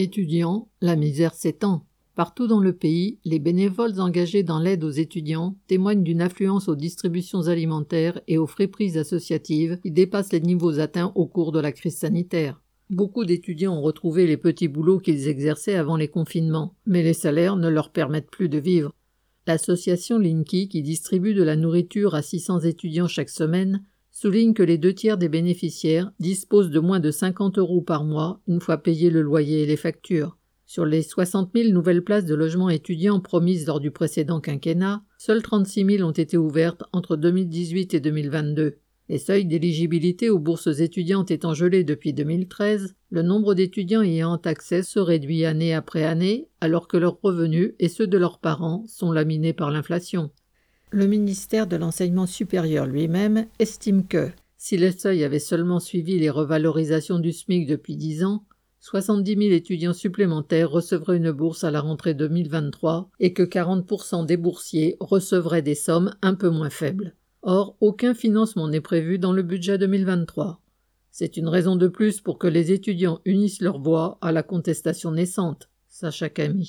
Étudiants, la misère s'étend. Partout dans le pays, les bénévoles engagés dans l'aide aux étudiants témoignent d'une affluence aux distributions alimentaires et aux friperies associatives qui dépassent les niveaux atteints au cours de la crise sanitaire. Beaucoup d'étudiants ont retrouvé les petits boulots qu'ils exerçaient avant les confinements, mais les salaires ne leur permettent plus de vivre. L'association Linky, qui distribue de la nourriture à 600 étudiants chaque semaine, souligne que les deux tiers des bénéficiaires disposent de moins de 50 euros par mois une fois payé le loyer et les factures. Sur les 60 000 nouvelles places de logements étudiants promises lors du précédent quinquennat, seules 36 000 ont été ouvertes entre 2018 et 2022. Les seuils d'éligibilité aux bourses étudiantes étant gelés depuis 2013, le nombre d'étudiants ayant accès se réduit année après année, alors que leurs revenus et ceux de leurs parents sont laminés par l'inflation. Le ministère de l'Enseignement supérieur lui-même estime que, si le seuil avait seulement suivi les revalorisations du SMIC depuis dix ans, 70 000 étudiants supplémentaires recevraient une bourse à la rentrée 2023 et que 40% des boursiers recevraient des sommes un peu moins faibles. Or, aucun financement n'est prévu dans le budget 2023. C'est une raison de plus pour que les étudiants unissent leur voix à la contestation naissante. Sacha Camille.